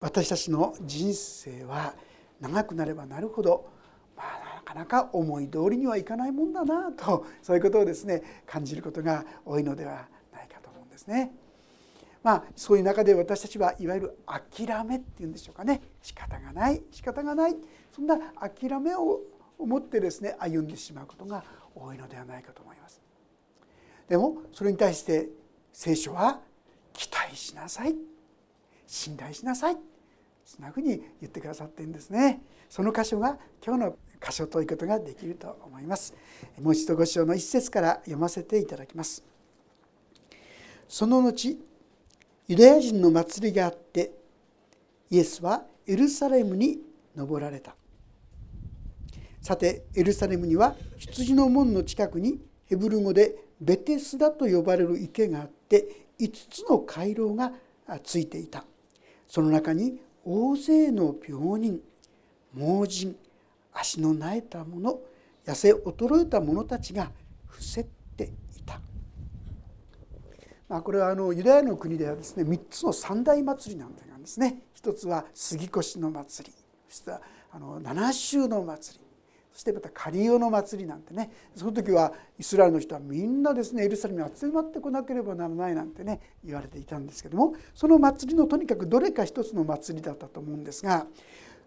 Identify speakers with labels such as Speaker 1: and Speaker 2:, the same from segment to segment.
Speaker 1: 私たちの人生は長くなればなるほど、まあ、なかなか思い通りにはいかないもんだなと そういうことをですね感じることが多いのではないかと思うんですね。まあそういう中で私たちはいわゆる諦めっていうんでしょうかね仕方がない仕方がないそんな諦めを持ってですね歩んでしまうことが多いのではないかと思います。でもそれに対して聖書は期待しなさい信頼しなさいそんなふうに言ってくださっているんですね。その箇所が今日の箇所ということができると思います。もう一度ご章の一節から読ませていただきます。その後ユダヤ人の祭りがあってイエスはエルサレムに登られた。さてエルサレムには羊の門の近くにヘブル語でベテスダと呼ばれる池があって5つの回廊がついていた。その中に大勢の病人盲人足の苗えた者痩せ衰えた者たちが伏せっていた、まあ、これはあのユダヤの国ではですね3つの三大祭りなんですね一つは杉越の祭りそしてあの七州の祭り。してまたカリオの祭りなんてねその時はイスラエルの人はみんなですねエルサレムに集まってこなければならないなんてね言われていたんですけどもその祭りのとにかくどれか一つの祭りだったと思うんですが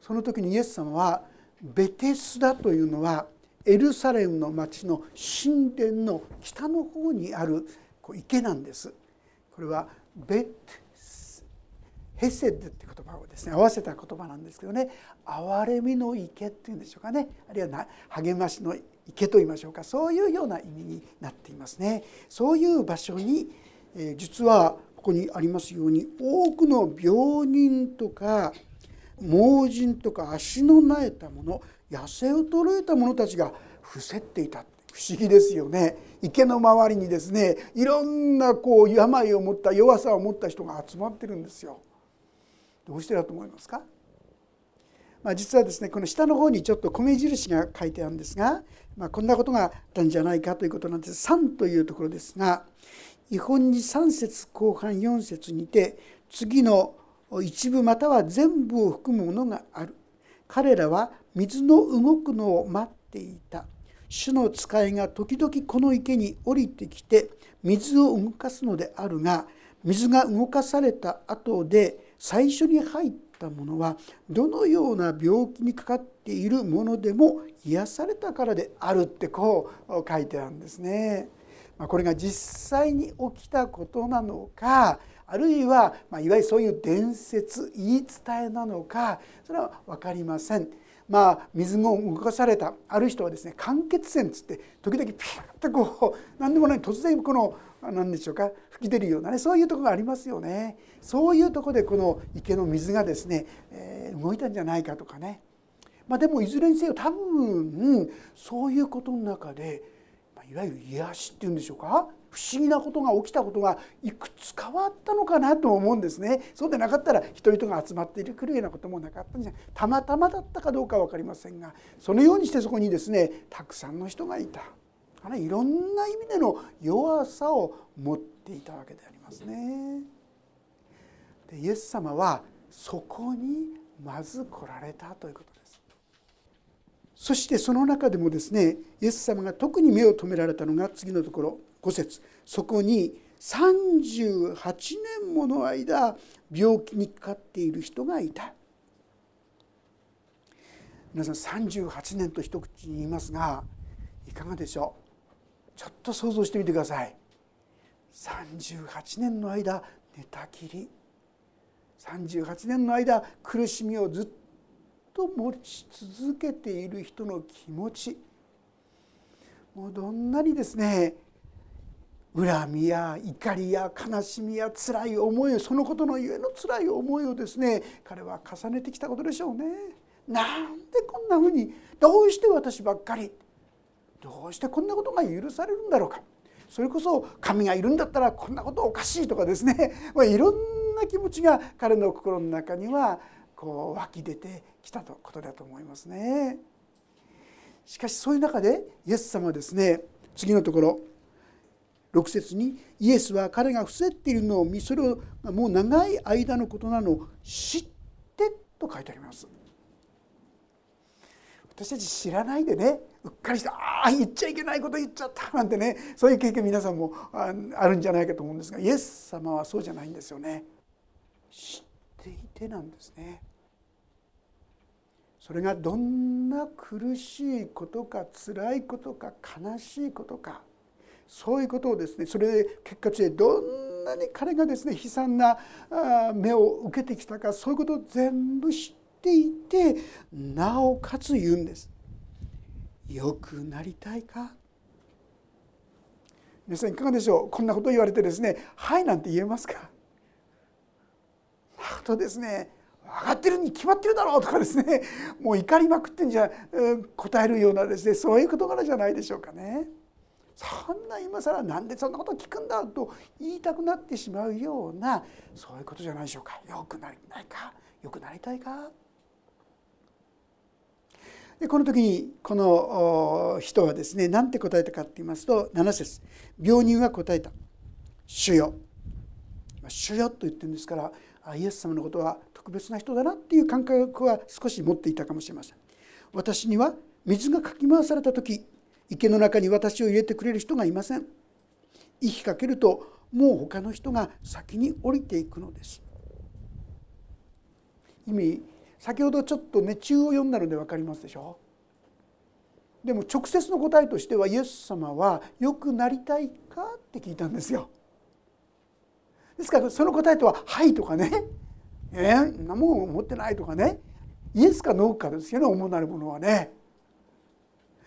Speaker 1: その時にイエス様はベテスダというのはエルサレムの町の神殿の北の方にある池なんです。これはベヘセッドって言葉をですね合わせた言葉なんですけどね憐れみの池っていうんでしょうかねあるいは励ましの池と言いましょうかそういうような意味になっていますね。そういう場所に、え実はここにありますように多くの病人とか盲人とか足のなえた者痩せ衰えた者たちが伏せっていた不思議ですよね池の周りにですねいろんなこう病を持った弱さを持った人が集まってるんですよ。どうしてだと思いますか、まあ、実はですねこの下の方にちょっと米印が書いてあるんですが、まあ、こんなことがあったんじゃないかということなんです。3というところですが「違本に3節後半4節にて次の一部または全部を含むものがある」「彼らは水の動くのを待っていた」「主の使いが時々この池に降りてきて水を動かすのであるが水が動かされた後で最初に入ったものはどのような病気にかかっているものでも癒されたからであるってこう書いてあるんですね。これが実際に起きたことなのかあるいは、まいわゆるそういう伝説言い伝えなのかそれは分かりません。まあ水が動かされたある人はですね間欠泉つって時々ピュッとこう何でもない突然この何でしょうか吹き出るようなねそういうとこがありますよね。そういうとこでこの池の水がですね、えー、動いたんじゃないかとかね。まあでもいずれにせよ多分そういうことの中でまいわゆる癒しっていうんでしょうか不思議なことが起きたことがいくつ変わったのかなと思うんですね。そうでなかったら人々が集まってくるようなこともなかったんじゃない。たまたまだったかどうか分かりませんがそのようにしてそこにですねたくさんの人がいた。いろんな意味での弱さを持っていたわけでありますね。でイエス様はそこにまず来られたということです。そしてその中でもですねイエス様が特に目を留められたのが次のところ5節そこに38年もの間病気にかかっている人がいた。皆さん38年と一口に言いますがいかがでしょう？ちょっと想像してみてください。38年の間寝たきり。38年の間苦しみをずっと持ち続けている人の気持ち。もうどんなにですね恨みや怒りや悲しみや辛い思いそのことのゆえの辛い思いをですね彼は重ねてきたことでしょうね。なんでこんなふうにどうして私ばっかりどうしてこんなことが許されるんだろうか。それこそ神がいるんだったらこんなことおかしいとかですね、まあ、いろんな気持ちが彼の心の中にはこう湧き出てきたとことだと思いますね。しかしそういう中でイエス様はですね次のところ6節にイエスは彼が伏せっているのを見それをもう長い間のことなのを知ってと書いてあります。私たち知らないでねうっかりしてああ言っちゃいけないこと言っちゃったなんてねそういう経験皆さんもあるんじゃないかと思うんですがイエス様はそうじゃないんですよね。知っていてなんですね。それがどんな苦しいことか辛いことか悲しいことかそういうことをですねそれで結果としてどんなに彼がですね悲惨な目を受けてきたかそういうことを全部知ていてなおかつ言うんです。よくなりたいか？皆さんいかがでしょう？こんなこと言われてですね「はい」なんて言えますか？なとですね。分かってるに決まってるだろうとかですね。もう怒りまくってんじゃ、うん答えるようなですねそういう事柄じゃないでしょうかね。そんな今更なんでそんなこと聞くんだと言いたくなってしまうようなそういうことじゃないでしょうか。よくなりたいか？よくなりたいか？でこの時にこの人はですね何て答えたかって言いますと7節病人は答えた「主よ」「主よ」と言ってるんですからイエス様のことは特別な人だなっていう感覚は少し持っていたかもしれません。私には水がかき回された時池の中に私を入れてくれる人がいません。息かけるともう他の人が先に降りていくのです。意味先ほどちょっとね中を読んだので分かりますでしょ？でも直接の答えとしてはイエス様は「良くなりたいか?」って聞いたんですよ。ですからその答えとは「はい」とかねえー、なもん持ってないとかねイエスかノーかですよね主なるものはね。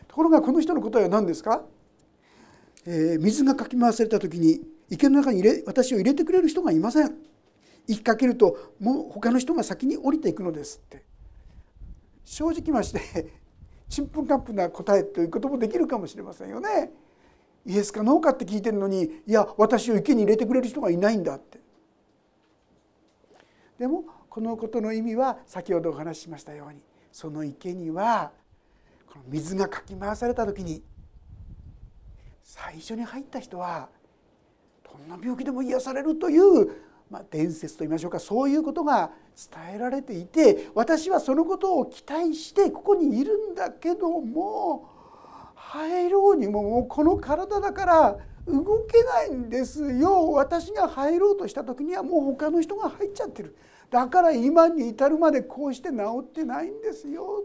Speaker 1: ところがこの人の答えは何ですか、えー、水がかき回された時に池の中に入れ私を入れてくれる人がいません。行きかけるともう他の人が先に降りていくのですって正直ましてちんぷんかんぷんな答えということもできるかもしれませんよね。イエスかノーかって聞いてるのにいや私を池に入れてくれる人がいないんだってでもこのことの意味は先ほどお話ししましたようにその池にはこの水がかき回された時に最初に入った人はどんな病気でも癒されるという、まあ、伝説といいましょうかそういうことが伝えられていて私はそのことを期待してここにいるんだけども入ろうにももうこの体だから動けないんですよ。私が入ろうとした時にはもう他の人が入っちゃってる。だから今に至るまでこうして治ってないんですよ。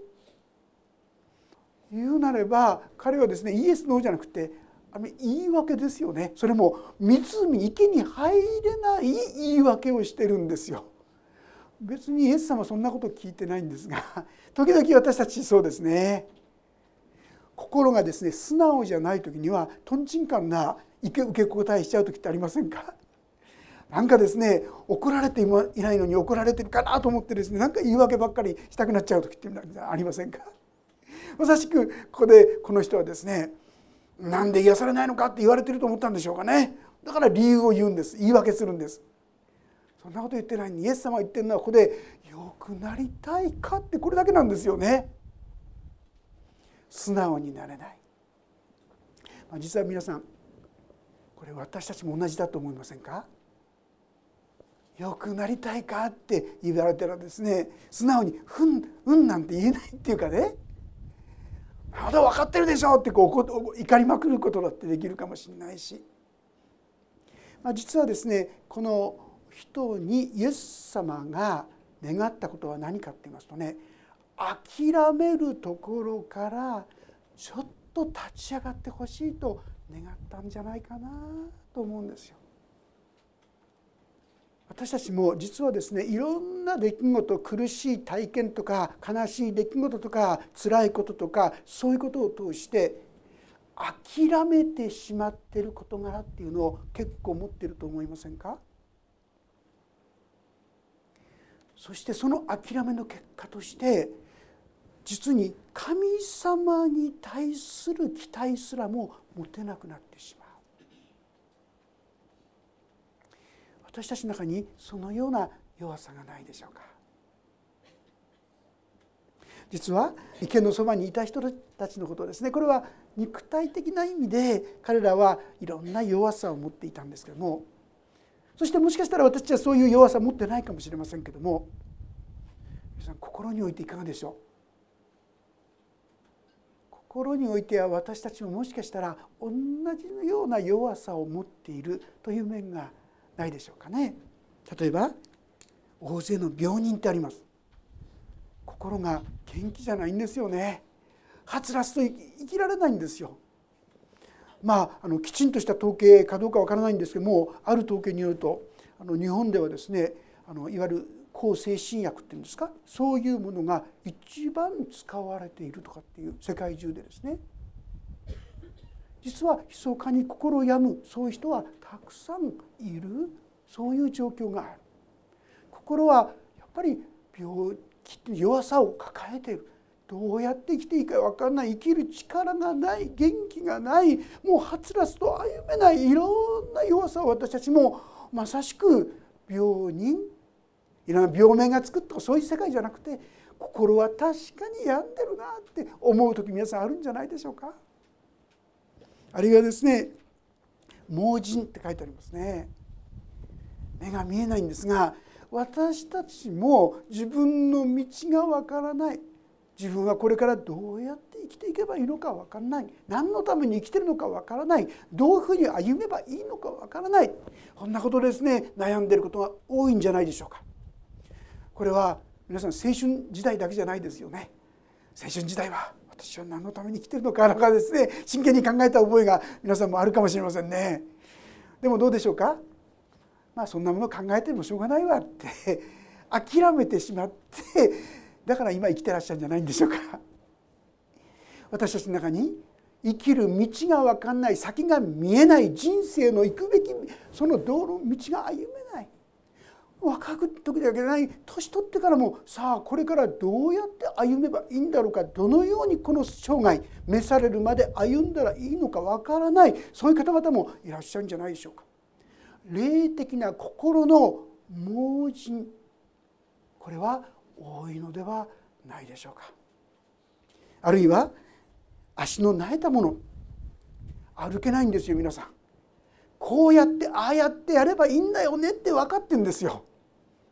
Speaker 1: 言うなれば彼はですねイエスノーじゃなくてあの言い訳ですよね。それも湖池に入れない言い訳をしてるんですよ。別にイエス様はそんなこと聞いてないんですが 時々私たちそうですね。心がですね素直じゃない時にはとんちんかんな受け答えしちゃう時ってありませんか？なんかですね怒られていないのに怒られてるかなと思ってですねなんか言い訳ばっかりしたくなっちゃう時ってありませんか？まさしくここでこの人はですねなんで癒されないのかって言われてると思ったんでしょうかね。だから理由を言うんです。言い訳するんです。そんなこと言ってないにイエス様が言ってるのはここで「よくなりたいか?」ってこれだけなんですよね。素直になれない、まあ、実は皆さんこれ私たちも同じだと思いませんか？よくなりたいかって言われたらですね。素直に「ふんうん」なんて言えないっていうかね。まだ分かってるでしょってこう怒りまくることだってできるかもしれないし、まあ、実はですねこの人にイエス様が願ったことは何かって言いますとね諦めるところからちょっと立ち上がってほしいと願ったんじゃないかなと思うんですよ。私たちも実はですねいろんな出来事苦しい体験とか悲しい出来事とか辛いこととかそういうことを通して諦めてしまってる事柄っていうのを結構持ってると思いませんか？そしてその諦めの結果として実に神様に対する期待すらも持てなくなってしまう。私たちの中にそのような弱さがないでしょうか。実は池のそばにいた人たちのことですね。これは肉体的な意味で彼らはいろんな弱さを持っていたんですけども。そしてもしかしたら私たちはそういう弱さを持ってないかもしれませんけども。皆さん心においていかがでしょう？心においては私たちももしかしたら同じような弱さを持っているという面がないでしょうかね。例えば大勢の病人ってあります。心が元気じゃないんですよね。はつらつと生きられないんですよ。まああのきちんとした統計かどうかわからないんですけどもある統計によるとあの日本ではですねあのいわゆる抗精神薬っていうんですか？そういうものが一番使われているとかっていう世界中でですね実は密かに心を病むそういう人はたくさんいるそういう状況がある。心はやっぱり病気弱さを抱えている。どうやって生きていいか分からない。生きる力がない。元気がない。もうはつらつと歩めないいろんな弱さを私たちもまさしく病人。いろんな病名が作ったそういう世界じゃなくて心は確かに病んでるなって思う時皆さんあるんじゃないでしょうか。あるいはですね盲人って書いてありますね。目が見えないんですが私たちも自分の道がわからない。自分はこれからどうやって生きていけばいいのかわからない。何のために生きてるのかわからない。どういうふうに歩めばいいのかわからない。こんなことですね悩んでることが多いんじゃないでしょうか。これは皆さん青春時代だけじゃないですよね。青春時代は私は何のために生きてるのかなんかですね真剣に考えた覚えが皆さんもあるかもしれませんね。でもどうでしょうか？まあそんなもの考えてもしょうがないわって諦めてしまってだから今生きてらっしゃるんじゃないんでしょうか？私たちの中に生きる道が分かんない先が見えない人生の行くべきその道路道が歩めない。若く時だけない。年取ってからもさあこれからどうやって歩めばいいんだろうかどのようにこの生涯召されるまで歩んだらいいのか分からない。そういう方々もいらっしゃるんじゃないでしょうか。霊的な心の盲人。これは多いのではないでしょうか。あるいは足の苗えたもの。歩けないんですよ皆さん。こうやってああやってやればいいんだよねって分かってんですよ。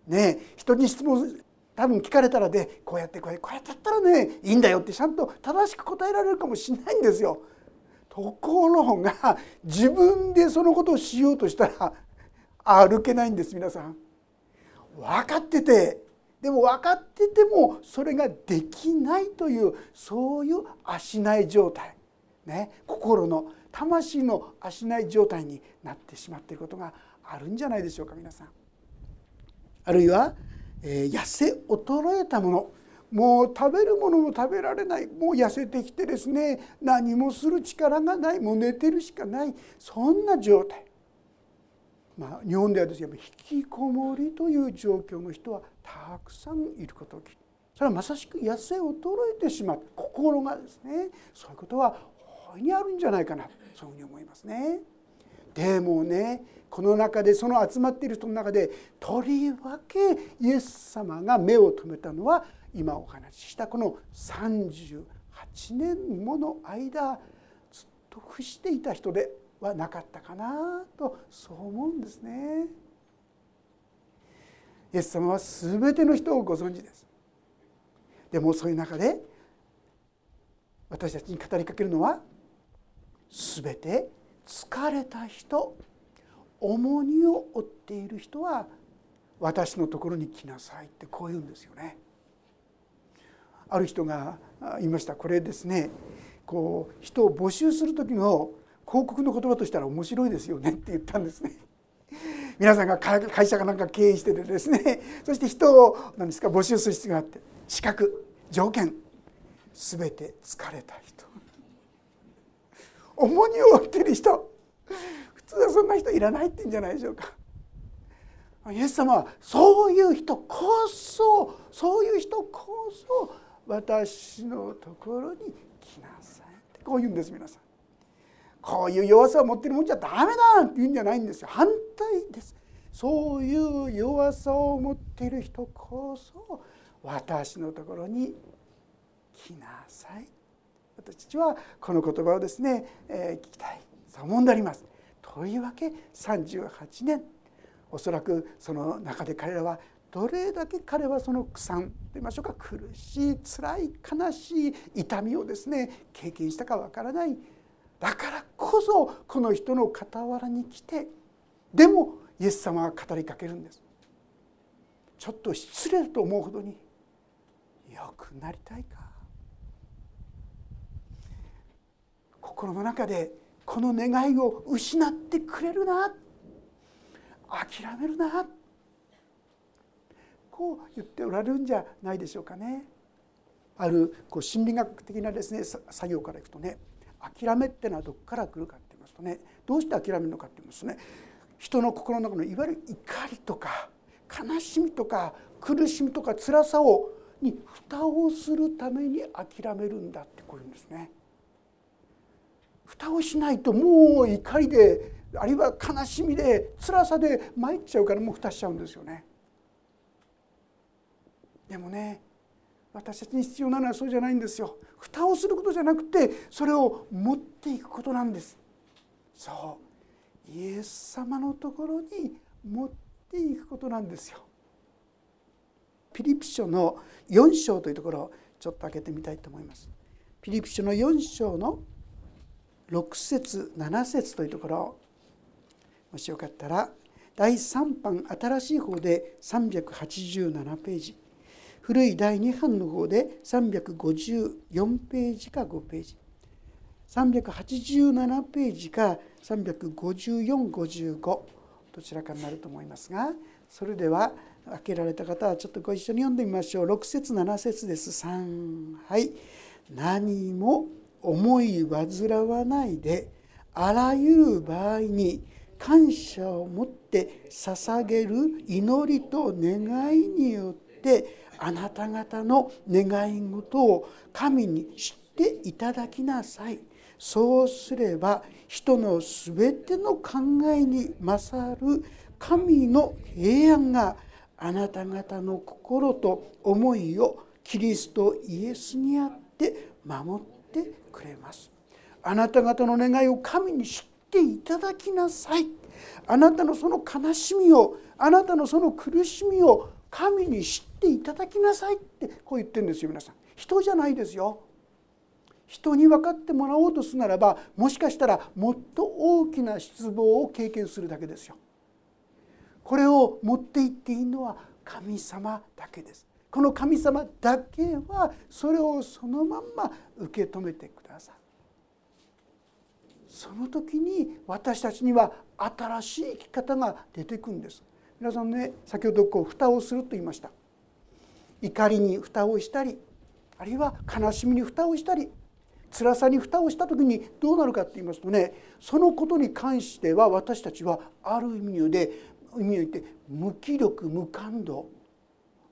Speaker 1: ね人に質問多分聞かれたらでこうやってこうやってやったらねいいんだよってちゃんと正しく答えられるかもしれないんですよ。ところが自分でそのことをしようとしたら歩けないんです皆さん。分かっててでも分かっててもそれができないというそういう足ない状態、ね、心の魂の足ない状態になってしまっていることがあるんじゃないでしょうか皆さん。あるいは、えー、痩せ衰えたもの。もう食べるものも食べられない。もう痩せてきてですね。何もする力がない。もう寝てるしかない。そんな状態。まあ日本ではですね引きこもりという状況の人はたくさんいることを聞いて。それはまさしく痩せ衰えてしまう。心がですね。そういうことは大いにあるんじゃないかな。そういうふうに思いますね。でもねこの中でその集まっている人の中でとりわけイエス様が目を留めたのは今お話ししたこの38年もの間ずっと伏していた人ではなかったかなとそう思うんですね。イエス様は全ての人をご存知です。でもそういう中で私たちに語りかけるのは全て疲れた人重荷を負っている人は私のところに来なさいってこう言うんですよね。ある人が言いました。これですね。こう人を募集する時の広告の言葉としたら面白いですよねって言ったんですね。皆さんが会社かなんか経営しててですね。そして人を何ですか募集する必要があって。資格条件。全て疲れた人。重荷を負ってる人。通はそんな人いらないって言うんじゃないでしょうか。イエス様はそういう人こそそういう人こそ私のところに来なさいって。こう言うんです皆さん。こういう弱さを持ってるもんじゃダメだって言うんじゃないんですよ。反対です。そういう弱さを持っている人こそ私のところに来なさい。私たちはこの言葉をですね、えー、聞きたいそう思んであります。とりわけ38年。おそらくその中で彼らはどれだけ彼はその苦惨と言いましょうか苦しい辛い悲しい痛みをですね経験したかわからない。だからこそこの人の傍らに来てでもイエス様は語りかけるんです。ちょっと失礼と思うほどによくなりたいか。心の中でこの願いを失ってくれるな諦めるなこう言っておられるんじゃないでしょうかね。あるこう心理学的なですね作業からいくとね諦めってのはどこから来るかって言いますとねどうして諦めるのかって言いますとね人の心の中のいわゆる怒りとか悲しみとか苦しみとか辛さをに蓋をするために諦めるんだってこういうんですね。蓋をしないともう怒りであるいは悲しみで辛さで参っちゃうからもう蓋しちゃうんですよね。でもね私たちに必要なのはそうじゃないんですよ。蓋をすることじゃなくてそれを持っていくことなんです。そうイエス様のところに持っていくことなんですよ。ピリピ書の4章というところをちょっと開けてみたいと思います。ピリピ書の4章の6節7節というところ。もしよかったら第3版新しい方で387ページ。古い第2版の方で354ページか5ページ。387ページか35455どちらかになると思いますがそれでは開けられた方はちょっとご一緒に読んでみましょう。6節7節です。3はい。何も思い煩わないであらゆる場合に感謝を持って捧げる祈りと願いによってあなた方の願い事を神に知っていただきなさい。そうすれば人のすべての考えに勝る神の平安があなた方の心と思いをキリストイエスにあって守ってくれます。あなた方の願いを神に知っていただきなさい。あなたのその悲しみをあなたのその苦しみを神に知っていただきなさいってこう言ってるんですよ皆さん。人じゃないですよ。人に分かってもらおうとするならばもしかしたらもっと大きな失望を経験するだけですよ。これを持っていっていいのは神様だけです。この神様だけはそれをそのまんま受け止めてくださいその時に私たちには新しい生き方が出てくるんです。皆さんね先ほどこう蓋をすると言いました。怒りに蓋をしたりあるいは悲しみに蓋をしたり辛さに蓋をした時にどうなるかって言いますとねそのことに関しては私たちはある意味で意味を言って無気力無感度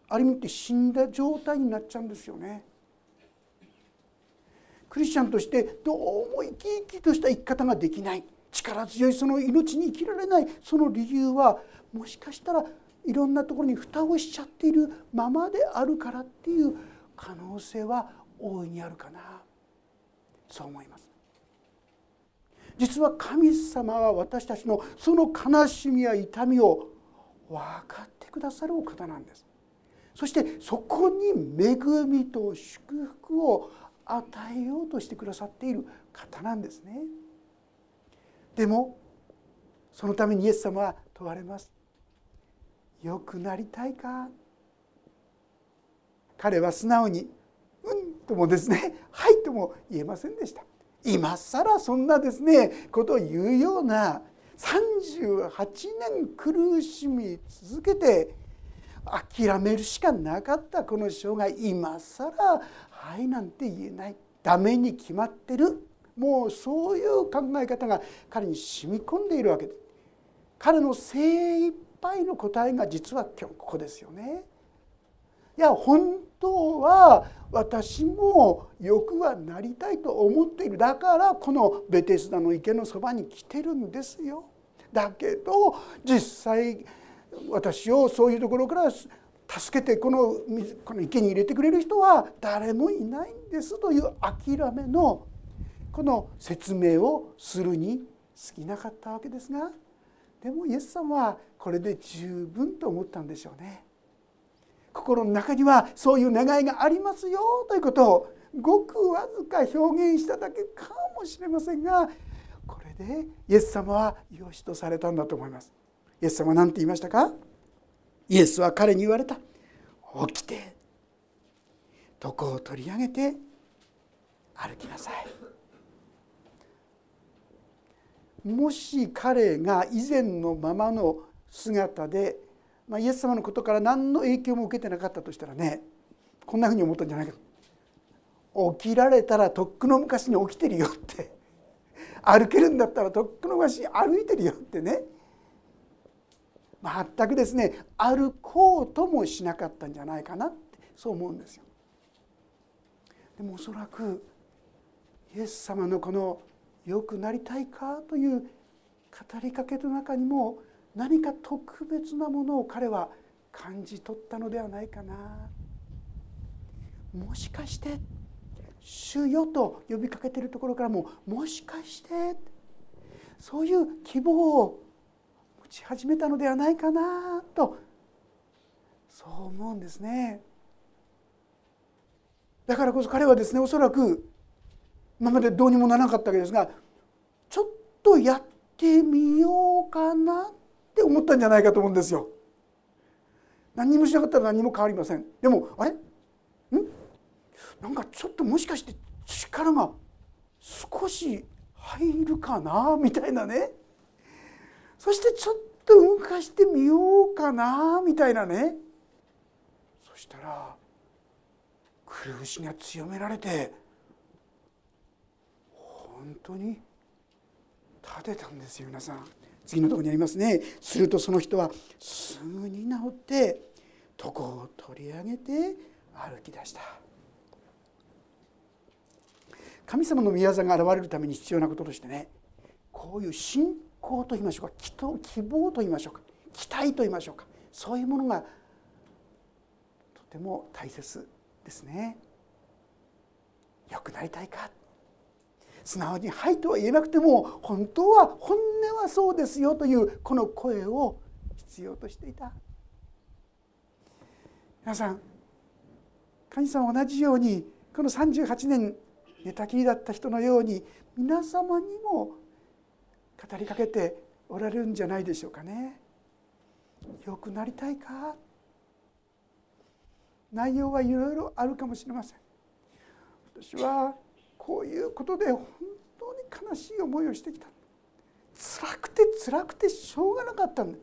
Speaker 1: ある意味って死んだ状態になっちゃうんですよね。クリスチャンとしてどうも生き生きとした生き方ができない力強いその命に生きられないその理由はもしかしたらいろんなところに蓋をしちゃっているままであるからっていう可能性は大いにあるかなそう思います。実は神様は私たちのその悲しみや痛みを分かってくださるお方なんですそしてそこに恵みと祝福を与えようとしてくださっている方なんですね。でもそのためにイエス様は問われます。良くなりたいか？彼は素直に「うん」ともですね「はい」とも言えませんでした。今更そんなですねことを言うような38年苦しみ続けて諦めるしかなかったこの生涯今更「はい」なんて言えないダメに決まってるもうそういう考え方が彼に染み込んでいるわけです。彼の精一杯の答えが実は今日ここですよね。いや本当は私も欲はなりたいと思っているだからこのベテスダの池のそばに来てるんですよ。だけど実際私をそういうところから助けてこのこの池に入れてくれる人は誰もいないんですという諦めのこの説明をするに過ぎなかったわけですがでもイエス様はこれで十分と思ったんでしょうね。心の中にはそういう願いがありますよということをごくわずか表現しただけかもしれませんがこれでイエス様は良しとされたんだと思います。イエス様は何て言いましたか？イエスは彼に言われた。起きて床を取り上げて歩きなさい。もし彼が以前のままの姿で、まあ、イエス様のことから何の影響も受けてなかったとしたらねこんなふうに思ったんじゃないか。起きられたらとっくの昔に起きてるよって。歩けるんだったらとっくの昔に歩いてるよってね。全くですね歩こうともしなかったんじゃないかなってそう思うんですよ。でもおそらくイエス様のこの「良くなりたいか?」という語りかけの中にも何か特別なものを彼は感じ取ったのではないかな。もしかして「主よ」と呼びかけているところからももしかしてそういう希望を持ち始めたのではないかなとそう思うんですね。だからこそ彼はですねおそらく今までどうにもならなかったわけですがちょっとやってみようかなって思ったんじゃないかと思うんですよ。何もしなかったら何も変わりません。でもあれ？ん？なんかちょっともしかして力が少し入るかな？みたいなねそしてちょっと動かしてみようかなみたいなね。そしたらくるぶしが強められて本当に立てたんですよ皆さん。次のとこにありますね。するとその人はすぐに治って床を取り上げて歩き出した。神様の宮座が現れるために必要なこととしてねこういう信仰と言いましょうか希望と言いましょうか期待と言いましょうかそういうものがとても大切ですね。良くなりたいか？素直に「はい」とは言えなくても本当は本音はそうですよというこの声を必要としていた皆さん神様同じようにこの38年寝たきりだった人のように皆様にも語りかけておられるんじゃないでしょうかね。良くなりたいか？内容はいろいろあるかもしれません。私はこういうことで本当に悲しい思いをしてきた。辛くて辛くてしょうがなかったんだ。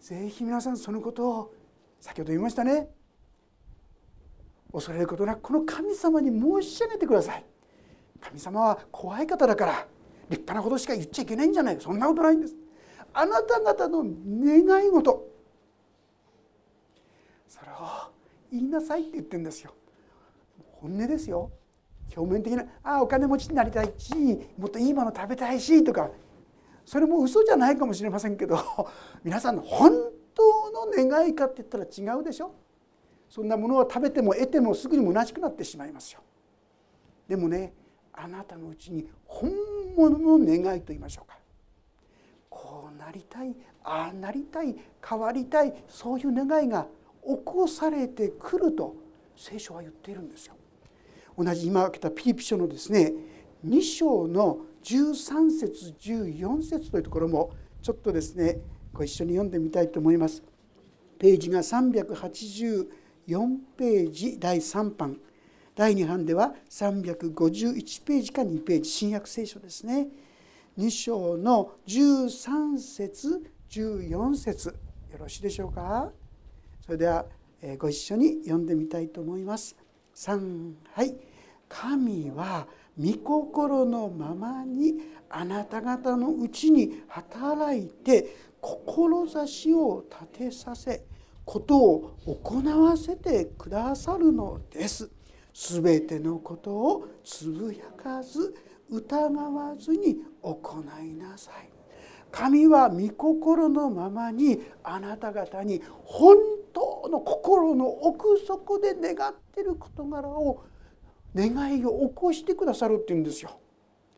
Speaker 1: ぜひ皆さんそのことを先ほど言いましたね。恐れることなくこの神様に申し上げてください。神様は怖い方だから。立派なことしか言っちゃいけないんじゃない？そんなことないんです。あなた方の願い事。それを言いなさいって言ってるんですよ。本音ですよ。表面的な「あお金持ちになりたいしもっといいもの食べたいし」とか。それも嘘じゃないかもしれませんけど 皆さんの本当の願いかって言ったら違うでしょ。そんなものを食べても得てもすぐに虚しくなってしまいますよ。でもねあなたのうちに本物の願いと言いましょうかこうなりたいああなりたい変わりたいそういう願いが起こされてくると聖書は言っているんですよ。同じ今開けたピリピ書のですね2章の13節14節というところもちょっとですねご一緒に読んでみたいと思います。ページが384ページ第3版第2版では351ページか2ページ新約聖書ですね2章の13節14節よろしいでしょうか？それではご一緒に読んでみたいと思います。3はい神は御心のままにあなた方のうちに働いて志を立てさせことを行わせてくださるのです。すべてのことをつぶやかず疑わずに行いなさい。神は御心のままにあなた方に本当の心の奥底で願ってる事柄を願いを起こしてくださるっていうんですよ。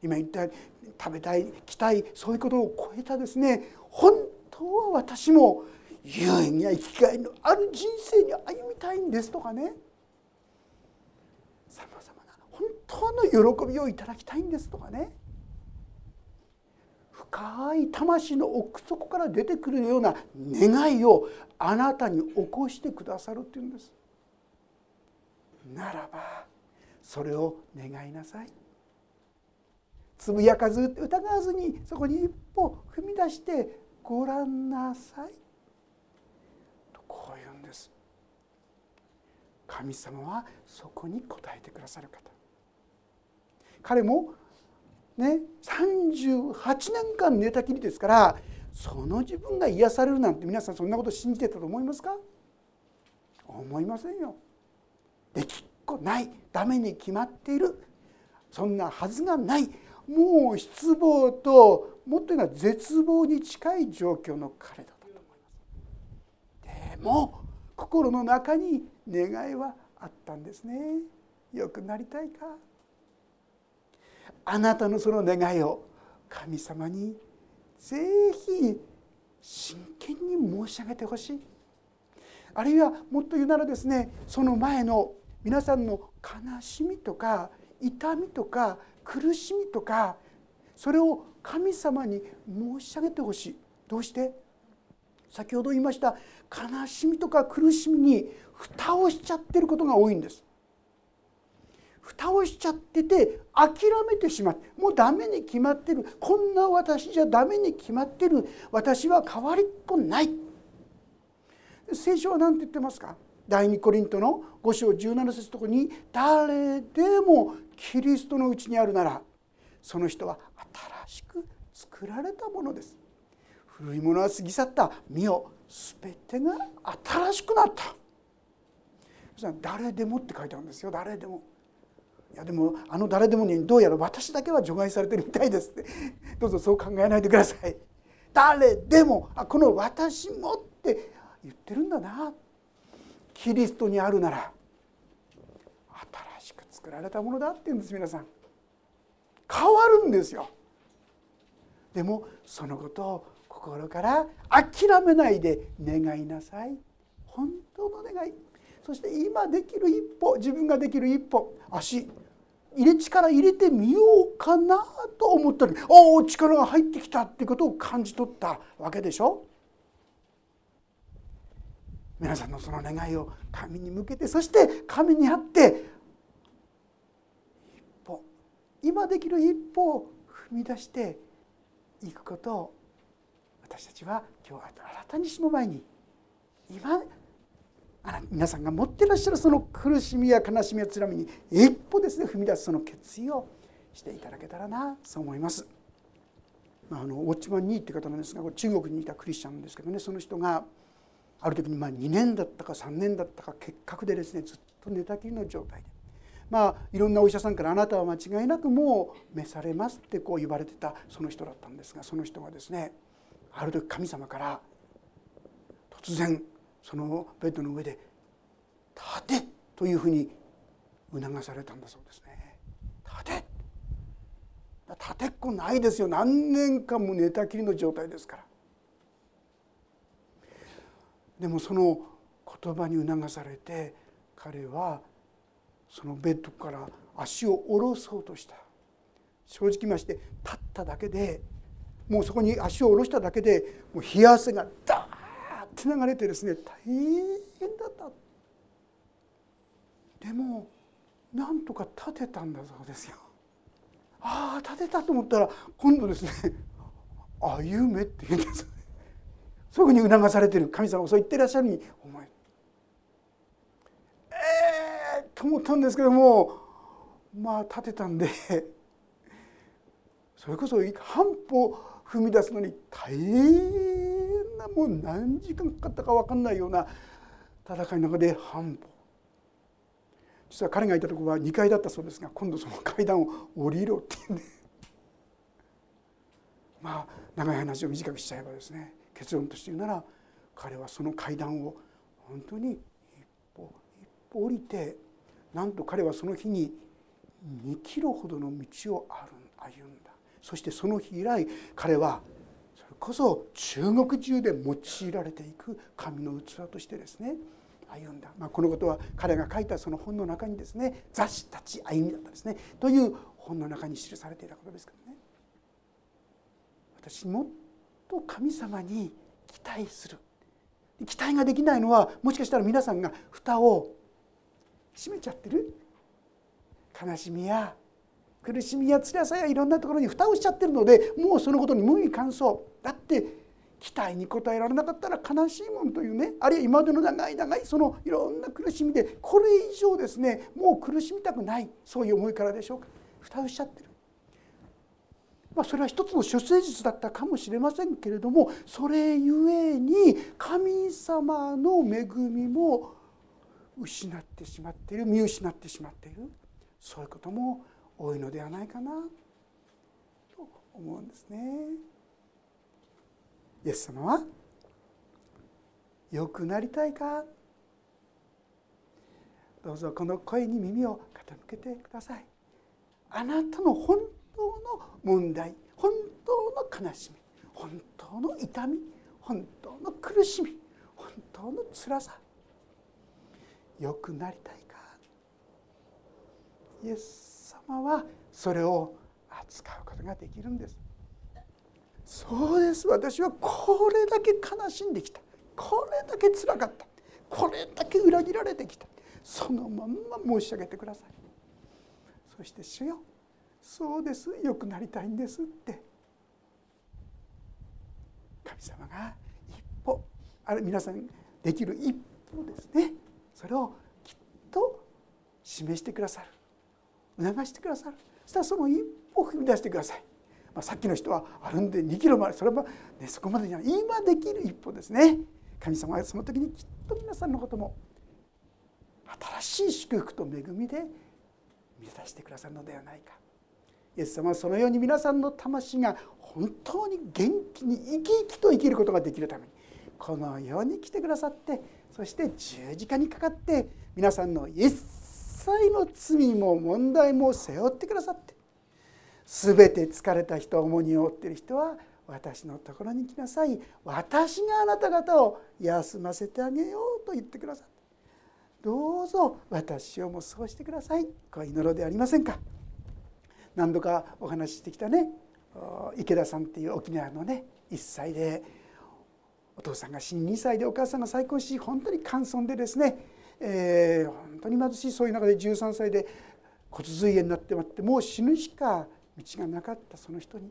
Speaker 1: 今言った食べたい着たいそういうことを超えたですね本当は私も有意義な生きがいのある人生に歩みたいんですとかねさまざまな本当の喜びをいただきたいんですとかね深い魂の奥底から出てくるような願いをあなたに起こしてくださるっていうんです。ならばそれを願いなさい。つぶやかず疑わずにそこに一歩踏み出してごらんなさいとこう言うんです神様はそこに応えてくださる方彼もね38年間寝たきりですからその自分が癒されるなんて皆さんそんなこと信じてたと思いますか？思いませんよ。できっこないダメに決まっているそんなはずがないもう失望ともっと言うのは絶望に近い状況の彼だったと思います。でも心の中に願いはあったんですね。良くなりたいか？あなたのその願いを神様にぜひ真剣に申し上げてほしい。あるいはもっと言うならですねその前の皆さんの悲しみとか痛みとか苦しみとかそれを神様に申し上げてほしい。どうして？先ほど言いました悲しみとか苦しみに蓋をしちゃってることが多いんです。蓋をしちゃってて諦めてしまってもうダメに決まってる。こんな私じゃダメに決まってる。私は変わりっこない。聖書は何て言ってますか？第2コリントの5章17節のとこに誰でもキリストのうちにあるならその人は新しく作られたものです。古いものは過ぎ去った。身を全てが新しくなった。誰でもって書いてあるんですよ。誰でも。いやでもあの誰でもにどうやら私だけは除外されてるみたいですって どうぞそう考えないでください。誰でもあこの私もって言ってるんだな。キリストにあるなら新しく作られたものだって言うんです皆さん。変わるんですよ。でもそのことを心から諦めないで願いなさい。本当の願い。そして今できる一歩自分ができる一歩足。入れ力入れてみようかなと思った時おお力が入ってきたっていうことを感じ取ったわけでしょ？皆さんのその願いを神に向けてそして神にあって一歩今できる一歩を踏み出していくことを私たちは今日新たにしの前に今あ皆さんが持ってらっしゃるその苦しみや悲しみやつらみに一歩ですね踏み出すその決意をしていただけたらなそう思います。まあ、のウォッチマン・ニーっていう方なんですが中国にいたクリスチャンですけどねその人がある時にま2年だったか3年だったか結核でですねずっと寝たきりの状態でまあいろんなお医者さんから「あなたは間違いなくもう召されます」ってこう言われてたその人だったんですがその人がですねある時神様から突然そのベッドの上で「立て!」というふうに促されたんだそうですね。立て立てっこないですよ何年間も寝たきりの状態ですから。でもその言葉に促されて彼はそのベッドから足を下ろそうとした正直まして立っただけでもうそこに足を下ろしただけでもう冷や汗がダーって流れてですね大変だった。でもなんとか立てたんだそうですよ。ああ立てたと思ったら今度ですね「歩め」って言うんですそういうふうに促されてる神様もそう言ってらっしゃるに思えええー、と思ったんですけどもまあ立てたんでそれこそ半歩踏み出すのに大変なもう何時間かかったか分かんないような戦いの中で半歩実は彼がいたところは2階だったそうですが今度その階段を降りろっていうんで。まあ長い話を短くしちゃえばですね結論として言うなら彼はその階段を本当に一歩一歩降りてなんと彼はその日に2キロほどの道を歩んだ。そしてその日以来彼はこそ中国中で用いられていく神の器としてですね歩んだ、まあ、このことは彼が書いたその本の中にですね「雑誌たち歩み」だったですね。という本の中に記されていたことですけどね。私もっと神様に期待する。期待ができないのはもしかしたら皆さんが蓋を閉めちゃってる。悲しみや苦しみや辛さやいろんなところに蓋をしちゃってるのでもうそのことに無味乾燥。だって期待に応えられなかったら悲しいもんというね。あるいは今までの長い長いそのいろんな苦しみでこれ以上ですねもう苦しみたくない。そういう思いからでしょうか。蓋をしちゃってる。まあ、それは一つの処世術だったかもしれませんけれどもそれゆえに神様の恵みも失ってしまっている。見失ってしまっている。そういうことも多いのではないかな。と思うんですね。イエス様は良くなりたいか？どうぞこの声に耳を傾けてください。あなたの本当の問題本当の悲しみ本当の痛み本当の苦しみ本当の辛さ良くなりたいか？イエス様はそれを扱うことができるんです。そうです。私はこれだけ悲しんできた。これだけつらかった。これだけ裏切られてきた。そのまんま申し上げてください。そして主よそうです。良くなりたいんですって。神様が一歩あれ皆さんできる一歩ですね。それをきっと示してくださる。促してくださる。そしたらその一歩を踏み出してください、まあ、さっきの人は歩んで2キロまでそれは、ね、そこまでには今できる一歩ですね。神様はその時にきっと皆さんのことも新しい祝福と恵みで満たしてくださるのではないか。イエス様はそのように皆さんの魂が本当に元気に生き生きと生きることができるためにこのように来てくださってそして十字架にかかって皆さんの一切の罪も問題も背負ってくださって全て疲れた人重荷を負っている人は私のところに来なさい。私があなた方を休ませてあげようと言ってくださって。どうぞ私をもそうしてください。こう祈ろうではありませんか。何度かお話ししてきたね。池田さんっていう沖縄のね1歳でお父さんが死に2歳でお母さんが再婚し本当に寒村でですね、えー、本当に貧しいそういう中で13歳で骨髄炎になってまってもう死ぬしか道がなかったその人に。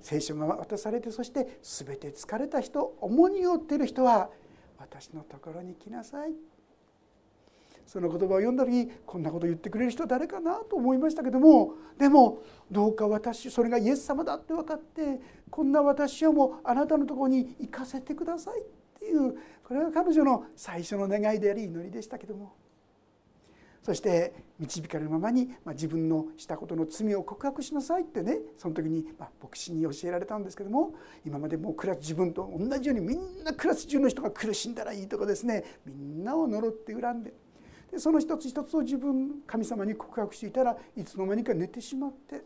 Speaker 1: 聖書が渡されてそして全て疲れた人重荷を負っている人は私のところに来なさい。その言葉を読んだ時こんなこと言ってくれる人誰かなと思いましたけどもでもどうか私それがイエス様だって分かってこんな私をもあなたのところに行かせてくださいっていうこれが彼女の最初の願いであり祈りでしたけども。そして導かれるままに、まあ、自分のしたことの罪を告白しなさいってねその時に、まあ、牧師に教えられたんですけども今までもうクラス自分と同じようにみんなクラス中の人が苦しんだらいいとかですねみんなを呪って恨んででその一つ一つを自分神様に告白していたらいつの間にか寝てしまって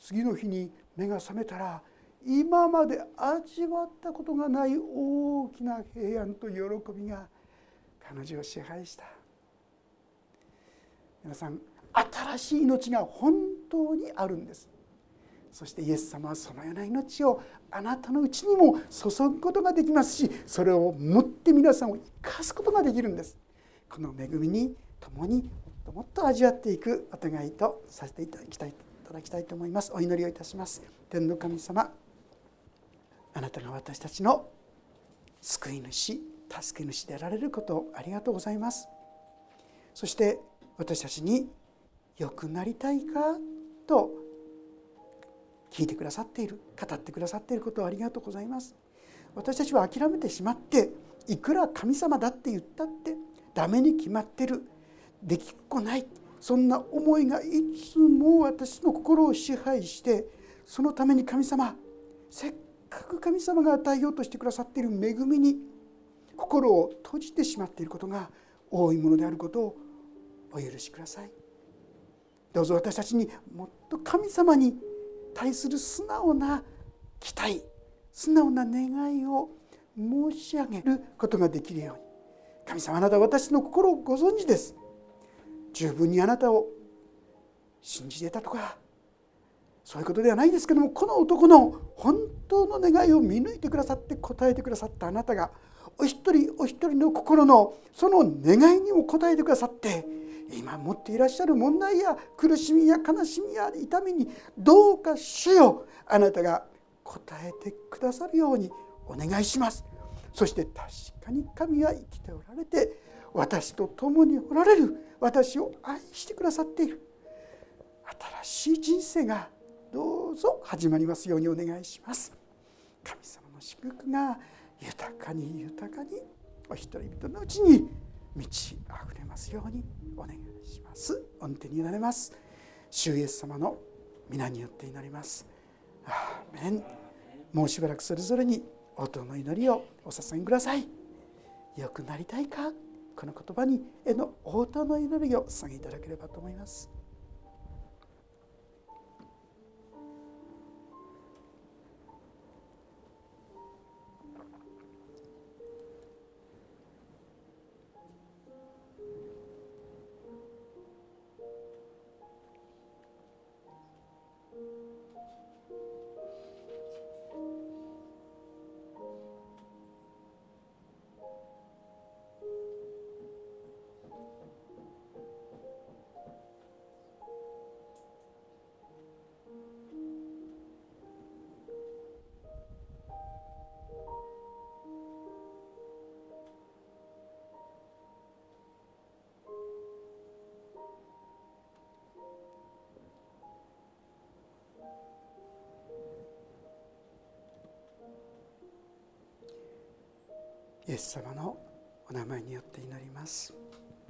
Speaker 1: 次の日に目が覚めたら今まで味わったことがない大きな平安と喜びが彼女を支配した。皆さん新しい命が本当にあるんです。そしてイエス様はそのような命をあなたのうちにも注ぐことができますしそれを持って皆さんを生かすことができるんです。この恵みに共にもっともっと味わっていくお願いとさせていただきたいいただきたいと思います。お祈りをいたします。天の神様あなたが私たちの救い主助け主であられることをありがとうございます。そして私たちに良くなりたいか？と聞いてくださっている。語ってくださっていることをありがとうございます。私たちは諦めてしまっていくら神様だって言ったってダメに決まってる。できっこない。そんな思いがいつも私の心を支配してそのために神様せっかく神様が与えようとしてくださっている恵みに心を閉じてしまっていることが多いものであることをお許しください。どうぞ私たちにもっと神様に対する素直な期待素直な願いを申し上げることができるように。神様あなたは私の心をご存知です。十分にあなたを信じてたとかそういうことではないですけどもこの男の本当の願いを見抜いてくださって答えてくださったあなたがお一人お一人の心のその願いにも応えてくださって今持っていらっしゃる問題や。苦しみや悲しみや痛みにどうか主よあなたが答えてくださるようにお願いします。そして確かに神は生きておられて私と共におられる。私を愛してくださっている。新しい人生がどうぞ始まりますようにお願いします。神様の祝福が豊かに豊かにお一人々のうちに満ち溢れますようにお願いします。御手になれます。主イエス様の皆によって祈ります。アーメン。もうしばらくそれぞれに音の祈りをお捧げください。良くなりたいか？この言葉にへの応答の祈りを捧げいただければと思います。ス様のお名前によって祈ります。